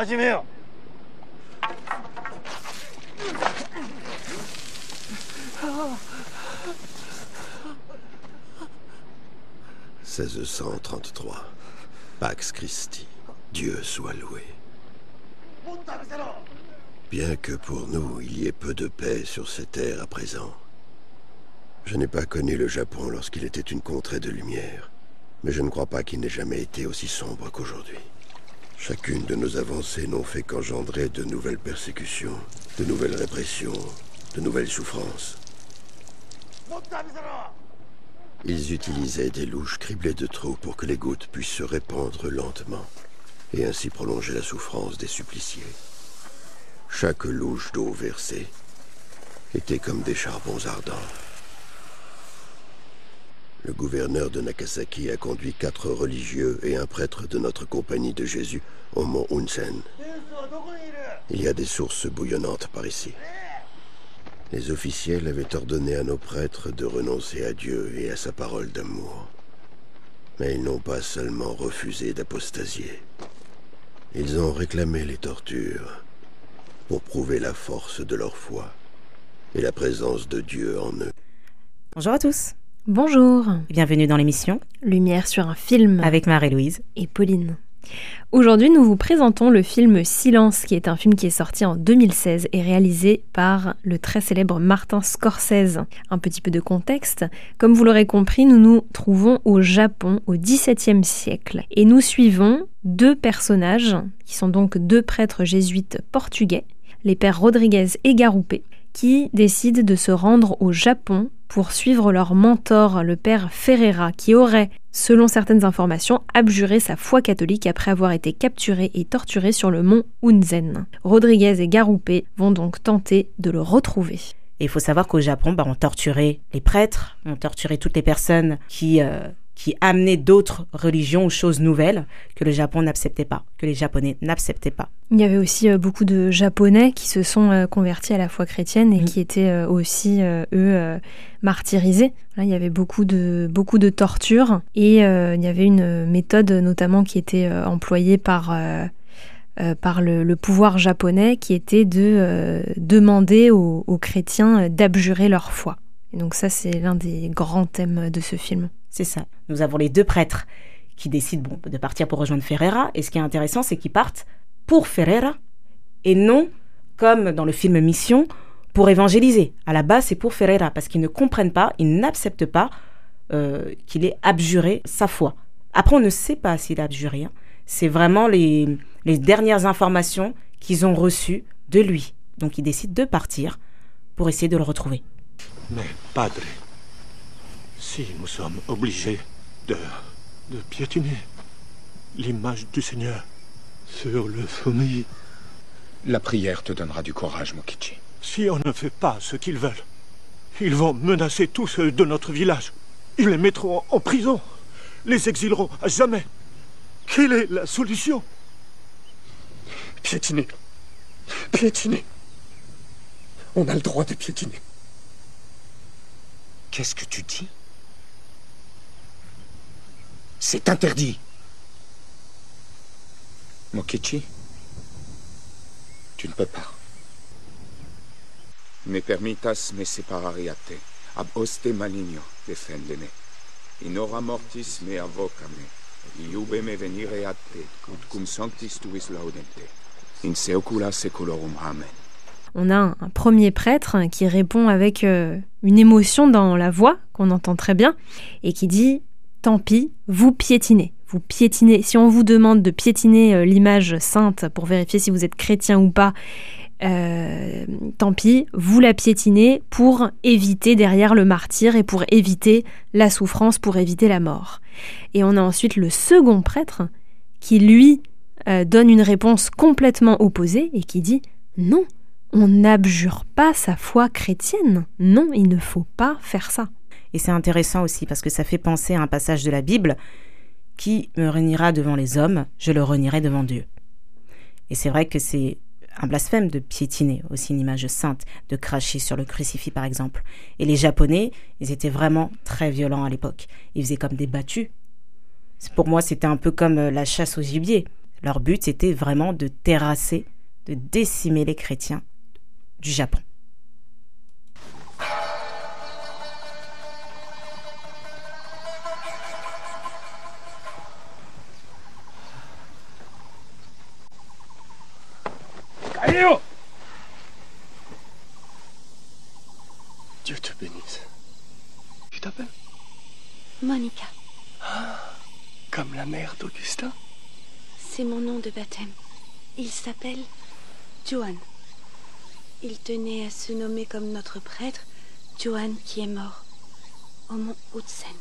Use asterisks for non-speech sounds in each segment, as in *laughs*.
始めよ « 1633. Pax Christi. Dieu soit loué. Bien que pour nous il y ait peu de paix sur cette terre à présent, je n'ai pas connu le Japon lorsqu'il était une contrée de lumière, mais je ne crois pas qu'il n'ait jamais été aussi sombre qu'aujourd'hui. Chacune de nos avancées n'ont fait qu'engendrer de nouvelles persécutions, de nouvelles répressions, de nouvelles souffrances. Ils utilisaient des louches criblées de trous pour que les gouttes puissent se répandre lentement et ainsi prolonger la souffrance des suppliciés. Chaque louche d'eau versée était comme des charbons ardents. Le gouverneur de Nakasaki a conduit quatre religieux et un prêtre de notre compagnie de Jésus au mont Unsen. Il y a des sources bouillonnantes par ici. Les officiels avaient ordonné à nos prêtres de renoncer à Dieu et à sa parole d'amour. Mais ils n'ont pas seulement refusé d'apostasier. Ils ont réclamé les tortures pour prouver la force de leur foi et la présence de Dieu en eux. Bonjour à tous. Bonjour. Bienvenue dans l'émission Lumière sur un film avec Marie-Louise et Pauline. Aujourd'hui, nous vous présentons le film Silence, qui est un film qui est sorti en 2016 et réalisé par le très célèbre Martin Scorsese. Un petit peu de contexte. Comme vous l'aurez compris, nous nous trouvons au Japon au XVIIe siècle et nous suivons deux personnages qui sont donc deux prêtres jésuites portugais, les pères Rodriguez et Garoupé, qui décident de se rendre au Japon pour suivre leur mentor, le père Ferreira, qui aurait, selon certaines informations, abjuré sa foi catholique après avoir été capturé et torturé sur le mont Unzen. Rodriguez et Garoupé vont donc tenter de le retrouver. Et il faut savoir qu'au Japon, bah, on torturait les prêtres, on torturait toutes les personnes qui euh, qui amenait d'autres religions ou choses nouvelles que le Japon n'acceptait pas, que les Japonais n'acceptaient pas. Il y avait aussi euh, beaucoup de Japonais qui se sont euh, convertis à la foi chrétienne et mm. qui étaient euh, aussi, eux, martyrisés. Là, il y avait beaucoup de, beaucoup de tortures et il y avait une méthode notamment qui était employée par... par le, pouvoir japonais qui était de demander aux, aux chrétiens d'abjurer leur foi. Et donc ça, c'est l'un des grands thèmes de ce film. C'est ça. Nous avons les deux prêtres qui décident bon, de partir pour rejoindre Ferreira. Et ce qui est intéressant, c'est qu'ils partent pour Ferreira et non, comme dans le film Mission, pour évangéliser. À la base, c'est pour Ferreira parce qu'ils ne comprennent pas, ils n'acceptent pas euh, qu'il ait abjuré sa foi. Après, on ne sait pas s'il a abjuré. Hein. C'est vraiment les, les dernières informations qu'ils ont reçues de lui. Donc, ils décident de partir pour essayer de le retrouver. Mais, padre, si nous sommes obligés de, de piétiner l'image du Seigneur sur le sommet. La prière te donnera du courage, Mokichi. Si on ne fait pas ce qu'ils veulent, ils vont menacer tous ceux de notre village. Ils les mettront en prison, les exileront à jamais. Quelle est la solution? Piétiner. Piétiner. On a le droit de piétiner. Qu'est-ce que tu dis? C'est interdit. Mokichi, tu ne peux pas. Me permitas me separariate, ab oste maligno defendene. In mortis me avocame, iube me venire a te, ut cum sanctis tuis laudente. In seocula seculorum amen. On a un, premier prêtre qui répond avec euh, une émotion dans la voix, qu'on entend très bien, et qui dit tant pis, vous piétinez. Vous piétinez. Si on vous demande de piétiner euh, l'image sainte pour vérifier si vous êtes chrétien ou pas, euh, tant pis, vous la piétinez pour éviter derrière le martyr et pour éviter la souffrance, pour éviter la mort. Et on a ensuite le second prêtre qui, lui, euh, donne une réponse complètement opposée et qui dit non, on n'abjure pas sa foi chrétienne. Non, il ne faut pas faire ça. Et c'est intéressant aussi parce que ça fait penser à un passage de la Bible qui me réunira devant les hommes, je le renierai devant Dieu. Et c'est vrai que c'est un blasphème de piétiner aussi une image sainte, de cracher sur le crucifix par exemple. Et les Japonais, ils étaient vraiment très violents à l'époque. Ils faisaient comme des battus. Pour moi, c'était un peu comme euh, la chasse au gibier. Leur but, c'était vraiment de terrasser, de décimer les chrétiens du Japon. Dieu te bénisse. Tu t'appelles Monica, Comme la mère d'Augustin c'est mon nom de baptême. Il s'appelle Johan. Il tenait à se nommer comme notre prêtre, Johan qui est mort, au mont Hudsen.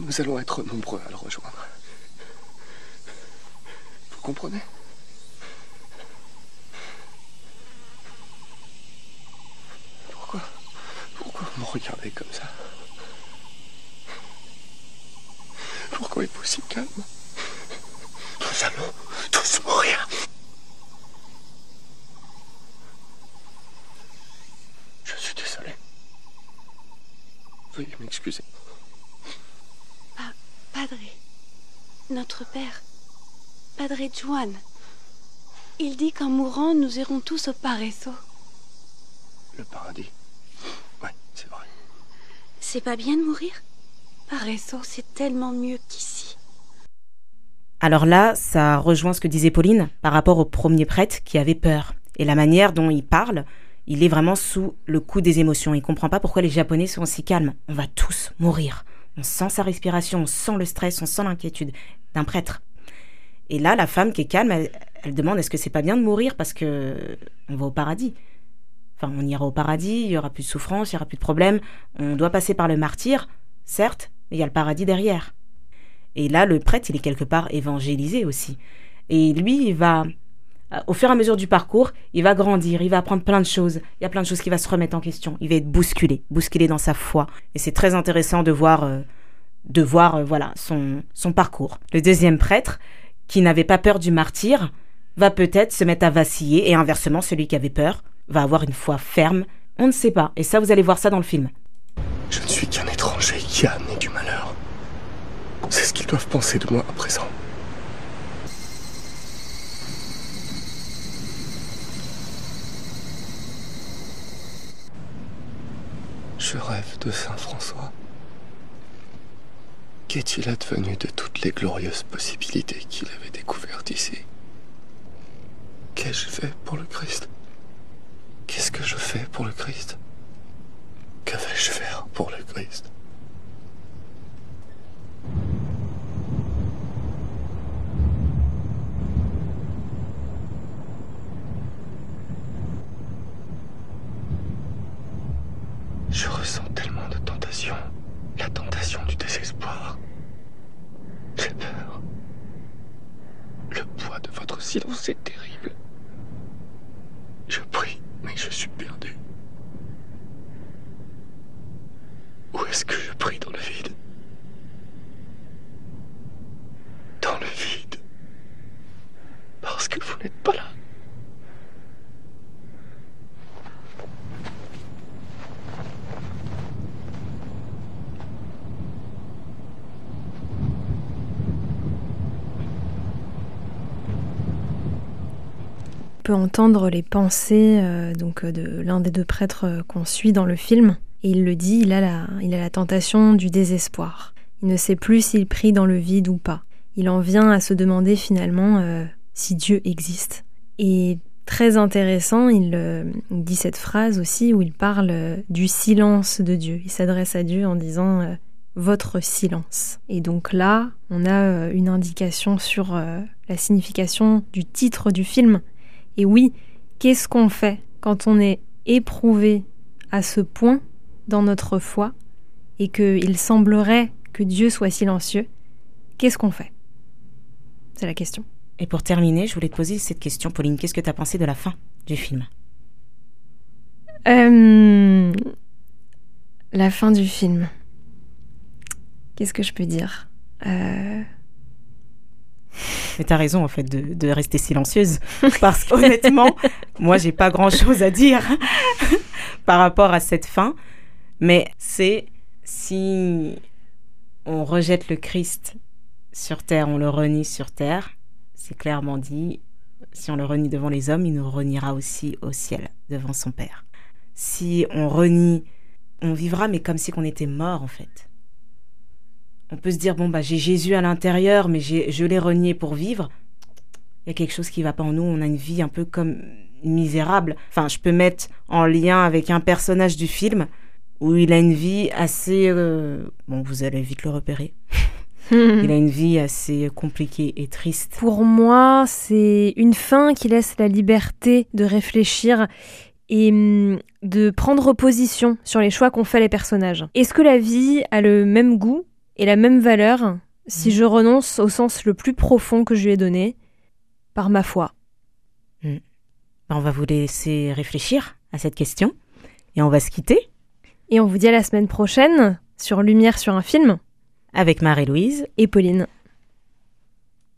Nous allons être nombreux à le rejoindre. Vous comprenez Pourquoi Pourquoi vous me regardez comme ça Pourquoi êtes-vous si calme? Nous allons tous mourir. Je suis désolé. Veuillez m'excuser. Pa- Padre, notre père, Padre Juan. Il dit qu'en mourant, nous irons tous au Pareso. Le paradis. C'est pas bien de mourir? Pareso, c'est tellement mieux qu'ici. Alors là, ça rejoint ce que disait Pauline par rapport au premier prêtre qui avait peur. Et la manière dont il parle, il est vraiment sous le coup des émotions. Il comprend pas pourquoi les Japonais sont si calmes. On va tous mourir. On sent sa respiration, on sent le stress, on sent l'inquiétude d'un prêtre. Et là, la femme qui est calme, elle, elle demande est-ce que c'est pas bien de mourir parce que on va au paradis? Enfin, on ira au paradis, il y aura plus de souffrance, il y aura plus de problèmes. On doit passer par le martyr, certes, mais il y a le paradis derrière. Et là, le prêtre, il est quelque part évangélisé aussi. Et lui, il va, au fur et à mesure du parcours, il va grandir, il va apprendre plein de choses. Il y a plein de choses qui va se remettre en question. Il va être bousculé, bousculé dans sa foi. Et c'est très intéressant de voir, euh, de voir, euh, voilà, son, son parcours. Le deuxième prêtre, qui n'avait pas peur du martyr, va peut-être se mettre à vaciller et inversement, celui qui avait peur va avoir une foi ferme. On ne sait pas. Et ça, vous allez voir ça dans le film. Je ne suis qu'un étranger qui a amené du malheur. C'est ce qu'ils doivent penser de moi à présent. Je rêve de Saint François. Qu'est-il advenu de toutes les glorieuses possibilités qu'il avait découvertes ici? Qu'ai-je fait pour le Christ? Qu'est-ce que je fais pour le Christ? Que vais-je faire pour le Christ? Je ressens tellement de tentation, la tentation du désespoir. J'ai peur. Le poids de votre silence est terrible. Je prie, mais je suis perdu. Où est-ce que je prie dans le vide Dans le vide. Parce que vous n'êtes pas là. On entendre les pensées euh, donc euh, de l'un des deux prêtres euh, qu'on suit dans le film. Et il le dit, il a, la, il a la tentation du désespoir. Il ne sait plus s'il prie dans le vide ou pas. Il en vient à se demander finalement si Dieu existe. Et très intéressant, il, dit cette phrase aussi où il parle du silence de Dieu. Il s'adresse à Dieu en disant votre silence. Et donc là, on a une indication sur la signification du titre du film Et oui, qu'est-ce qu'on fait quand on est éprouvé à ce point dans notre foi et qu'il semblerait que Dieu soit silencieux? Qu'est-ce qu'on fait? C'est la question. Et pour terminer, je voulais te poser cette question, Pauline. Qu'est-ce que tu as pensé de la fin du film? Euh, La fin du film. Qu'est-ce que je peux dire? Euh, Mais t'as raison en fait de, de rester silencieuse *laughs* parce qu'honnêtement, moi j'ai pas grand chose à dire *laughs* par rapport à cette fin. Mais c'est si on rejette le Christ sur terre, on le renie sur terre. C'est clairement dit. Si on le renie devant les hommes, il nous reniera aussi au ciel devant son Père. Si on renie, on vivra mais comme si on était mort en fait. On peut se dire bon bah j'ai Jésus à l'intérieur, mais je l'ai renié pour vivre. Il y a quelque chose qui va pas en nous. On a une vie un peu comme misérable. Enfin, je peux mettre en lien avec un personnage du film où il a une vie assez euh, bon. Vous allez vite le repérer. *laughs* Il a une vie assez compliquée et triste. Pour moi, c'est une fin qui laisse la liberté de réfléchir et hum, de prendre position sur les choix qu'ont fait les personnages. Est-ce que la vie a le même goût et la même valeur si je renonce au sens le plus profond que je lui ai donné par ma foi. Ben, on va vous laisser réfléchir à cette question et on va se quitter. Et on vous dit à la semaine prochaine sur Lumière sur un film avec Marie-Louise et Pauline.